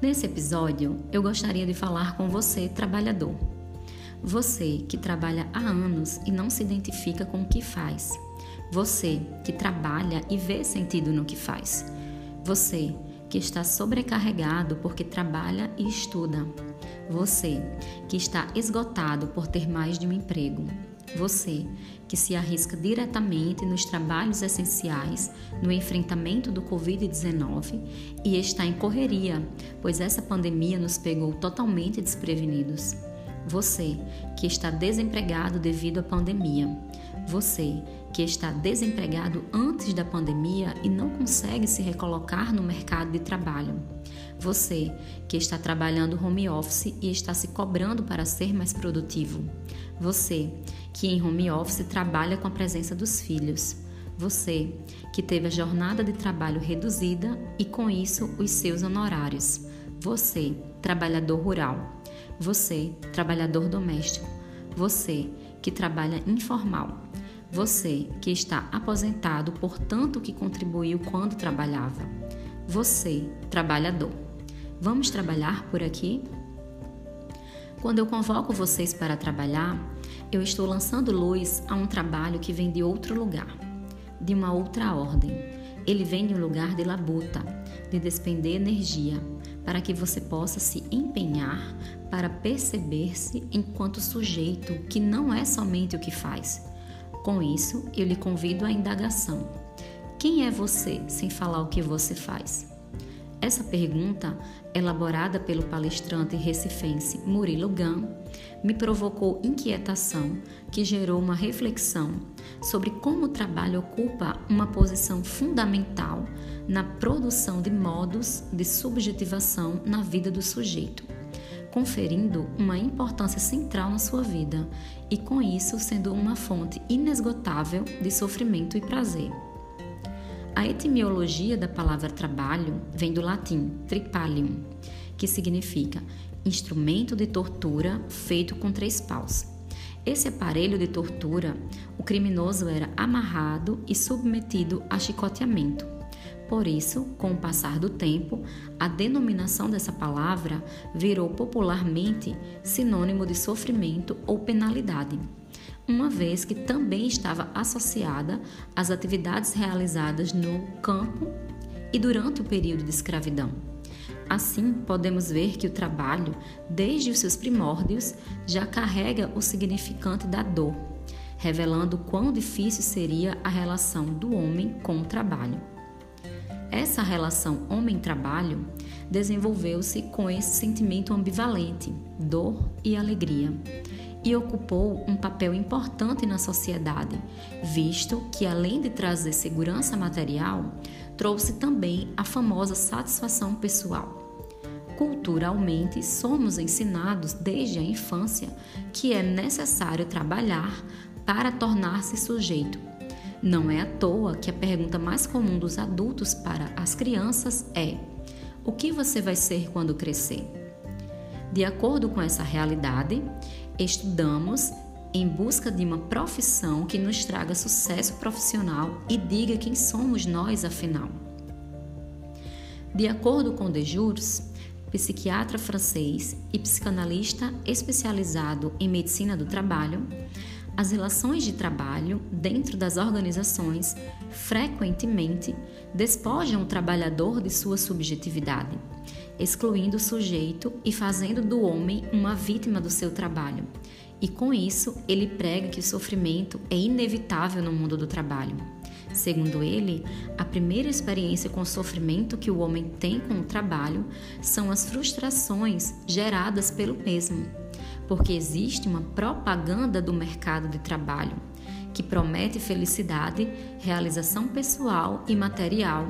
Nesse episódio, eu gostaria de falar com você, trabalhador. Você que trabalha há anos e não se identifica com o que faz. Você que trabalha e vê sentido no que faz. Você que está sobrecarregado porque trabalha e estuda. Você que está esgotado por ter mais de um emprego. Você que se arrisca diretamente nos trabalhos essenciais no enfrentamento do Covid-19 e está em correria, pois essa pandemia nos pegou totalmente desprevenidos. Você que está desempregado devido à pandemia. Você que está desempregado antes da pandemia e não consegue se recolocar no mercado de trabalho. Você que está trabalhando home office e está se cobrando para ser mais produtivo. Você que em home office trabalha com a presença dos filhos. Você que teve a jornada de trabalho reduzida e com isso os seus honorários. Você, trabalhador rural. Você, trabalhador doméstico. Você que trabalha informal. Você que está aposentado por tanto que contribuiu quando trabalhava. Você, trabalhador. Vamos trabalhar por aqui? Quando eu convoco vocês para trabalhar, eu estou lançando luz a um trabalho que vem de outro lugar, de uma outra ordem. Ele vem de um lugar de labuta, de despender energia, para que você possa se empenhar para perceber-se enquanto sujeito que não é somente o que faz. Com isso, eu lhe convido à indagação. Quem é você sem falar o que você faz? Essa pergunta, elaborada pelo palestrante recifense Murilo Gun, me provocou inquietação que gerou uma reflexão sobre como o trabalho ocupa uma posição fundamental na produção de modos de subjetivação na vida do sujeito, conferindo uma importância central na sua vida e, com isso, sendo uma fonte inesgotável de sofrimento e prazer. A etimologia da palavra trabalho vem do latim tripalium, que significa instrumento de tortura feito com três paus. Esse aparelho de tortura, o criminoso era amarrado e submetido a chicoteamento. Por isso, com o passar do tempo, a denominação dessa palavra virou popularmente sinônimo de sofrimento ou penalidade uma vez que também estava associada às atividades realizadas no campo e durante o período de escravidão. Assim, podemos ver que o trabalho, desde os seus primórdios, já carrega o significante da dor, revelando quão difícil seria a relação do homem com o trabalho. Essa relação homem-trabalho desenvolveu-se com esse sentimento ambivalente, dor e alegria e ocupou um papel importante na sociedade, visto que, além de trazer segurança material, trouxe também a famosa satisfação pessoal. Culturalmente, somos ensinados desde a infância que é necessário trabalhar para tornar-se sujeito. Não é à toa que a pergunta mais comum dos adultos para as crianças é: o que você vai ser quando crescer? De acordo com essa realidade, estudamos em busca de uma profissão que nos traga sucesso profissional e diga quem somos nós afinal. De acordo com De Jures, psiquiatra francês e psicanalista especializado em medicina do trabalho, as relações de trabalho dentro das organizações frequentemente despojam o trabalhador de sua subjetividade excluindo o sujeito e fazendo do homem uma vítima do seu trabalho. E com isso, ele prega que o sofrimento é inevitável no mundo do trabalho. Segundo ele, a primeira experiência com o sofrimento que o homem tem com o trabalho são as frustrações geradas pelo mesmo, porque existe uma propaganda do mercado de trabalho que promete felicidade, realização pessoal e material.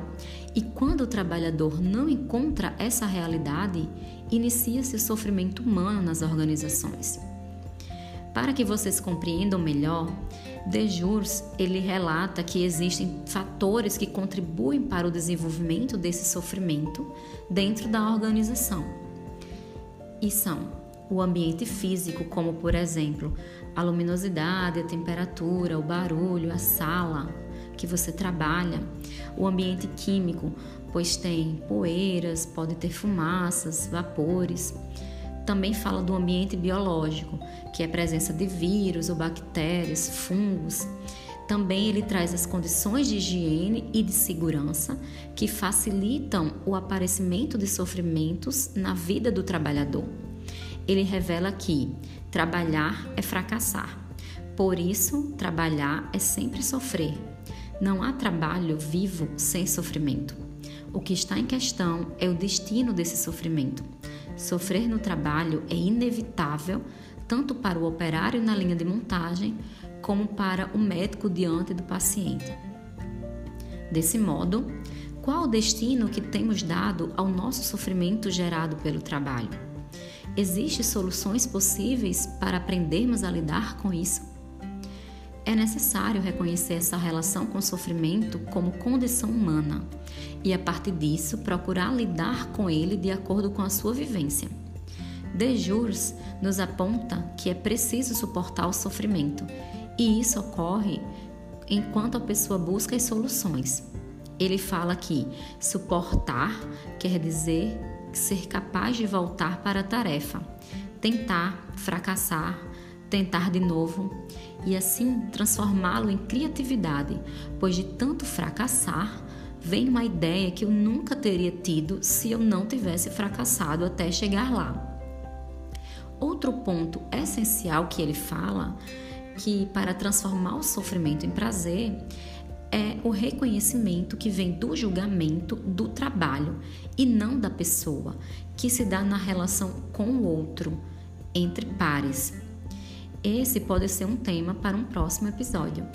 E quando o trabalhador não encontra essa realidade, inicia-se o sofrimento humano nas organizações. Para que vocês compreendam melhor, De Jures, ele relata que existem fatores que contribuem para o desenvolvimento desse sofrimento dentro da organização. E são o ambiente físico, como por exemplo a luminosidade, a temperatura, o barulho, a sala, que você trabalha, o ambiente químico, pois tem poeiras, pode ter fumaças, vapores. Também fala do ambiente biológico, que é a presença de vírus ou bactérias, fungos. Também ele traz as condições de higiene e de segurança que facilitam o aparecimento de sofrimentos na vida do trabalhador. Ele revela que trabalhar é fracassar. Por isso, trabalhar é sempre sofrer. Não há trabalho vivo sem sofrimento. O que está em questão é o destino desse sofrimento. Sofrer no trabalho é inevitável tanto para o operário na linha de montagem como para o médico diante do paciente. Desse modo, qual o destino que temos dado ao nosso sofrimento gerado pelo trabalho? Existem soluções possíveis para aprendermos a lidar com isso? É necessário reconhecer essa relação com o sofrimento como condição humana e, a partir disso, procurar lidar com ele de acordo com a sua vivência. De Jures nos aponta que é preciso suportar o sofrimento e isso ocorre enquanto a pessoa busca as soluções. Ele fala que suportar quer dizer ser capaz de voltar para a tarefa, tentar, fracassar, tentar de novo e assim transformá-lo em criatividade, pois de tanto fracassar vem uma ideia que eu nunca teria tido se eu não tivesse fracassado até chegar lá. Outro ponto essencial que ele fala que para transformar o sofrimento em prazer é o reconhecimento que vem do julgamento do trabalho e não da pessoa, que se dá na relação com o outro, entre pares. Esse pode ser um tema para um próximo episódio.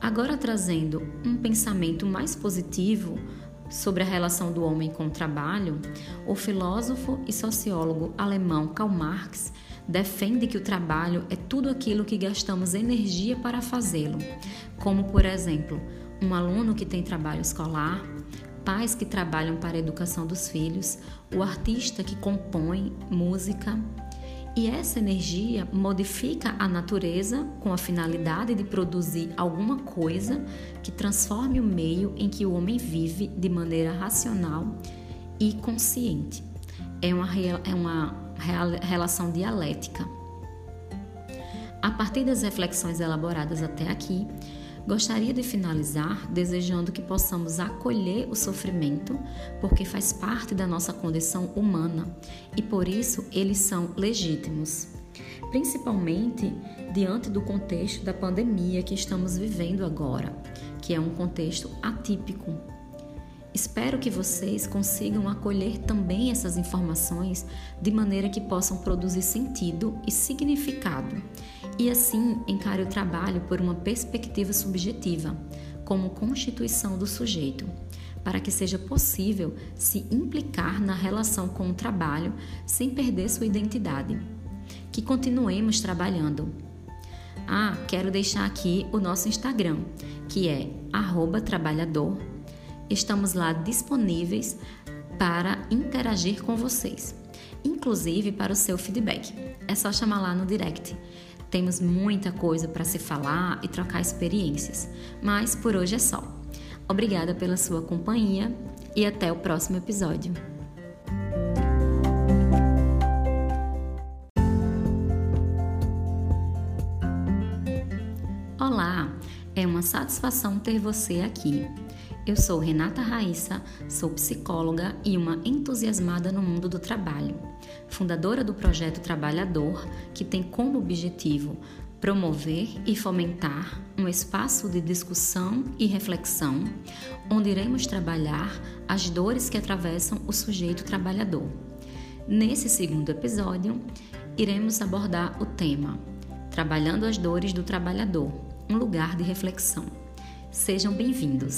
Agora trazendo um pensamento mais positivo sobre a relação do homem com o trabalho, o filósofo e sociólogo alemão Karl Marx defende que o trabalho é tudo aquilo que gastamos energia para fazê-lo, como, por exemplo, um aluno que tem trabalho escolar, pais que trabalham para a educação dos filhos, o artista que compõe música. E essa energia modifica a natureza com a finalidade de produzir alguma coisa que transforme o meio em que o homem vive de maneira racional e consciente. É uma, é uma relação dialética. A partir das reflexões elaboradas até aqui, gostaria de finalizar desejando que possamos acolher o sofrimento, porque faz parte da nossa condição humana e por isso eles são legítimos, principalmente diante do contexto da pandemia que estamos vivendo agora, que é um contexto atípico. Espero que vocês consigam acolher também essas informações de maneira que possam produzir sentido e significado, e assim encare o trabalho por uma perspectiva subjetiva, como constituição do sujeito, para que seja possível se implicar na relação com o trabalho sem perder sua identidade. Que continuemos trabalhando. Ah, quero deixar aqui o nosso Instagram, que é trabalhador Estamos lá disponíveis para interagir com vocês, inclusive para o seu feedback. É só chamar lá no direct. Temos muita coisa para se falar e trocar experiências, mas por hoje é só. Obrigada pela sua companhia e até o próximo episódio. Olá, é uma satisfação ter você aqui. Eu sou Renata Raissa, sou psicóloga e uma entusiasmada no mundo do trabalho, fundadora do projeto Trabalhador, que tem como objetivo promover e fomentar um espaço de discussão e reflexão, onde iremos trabalhar as dores que atravessam o sujeito trabalhador. Nesse segundo episódio, iremos abordar o tema Trabalhando as dores do trabalhador, um lugar de reflexão. Sejam bem-vindos.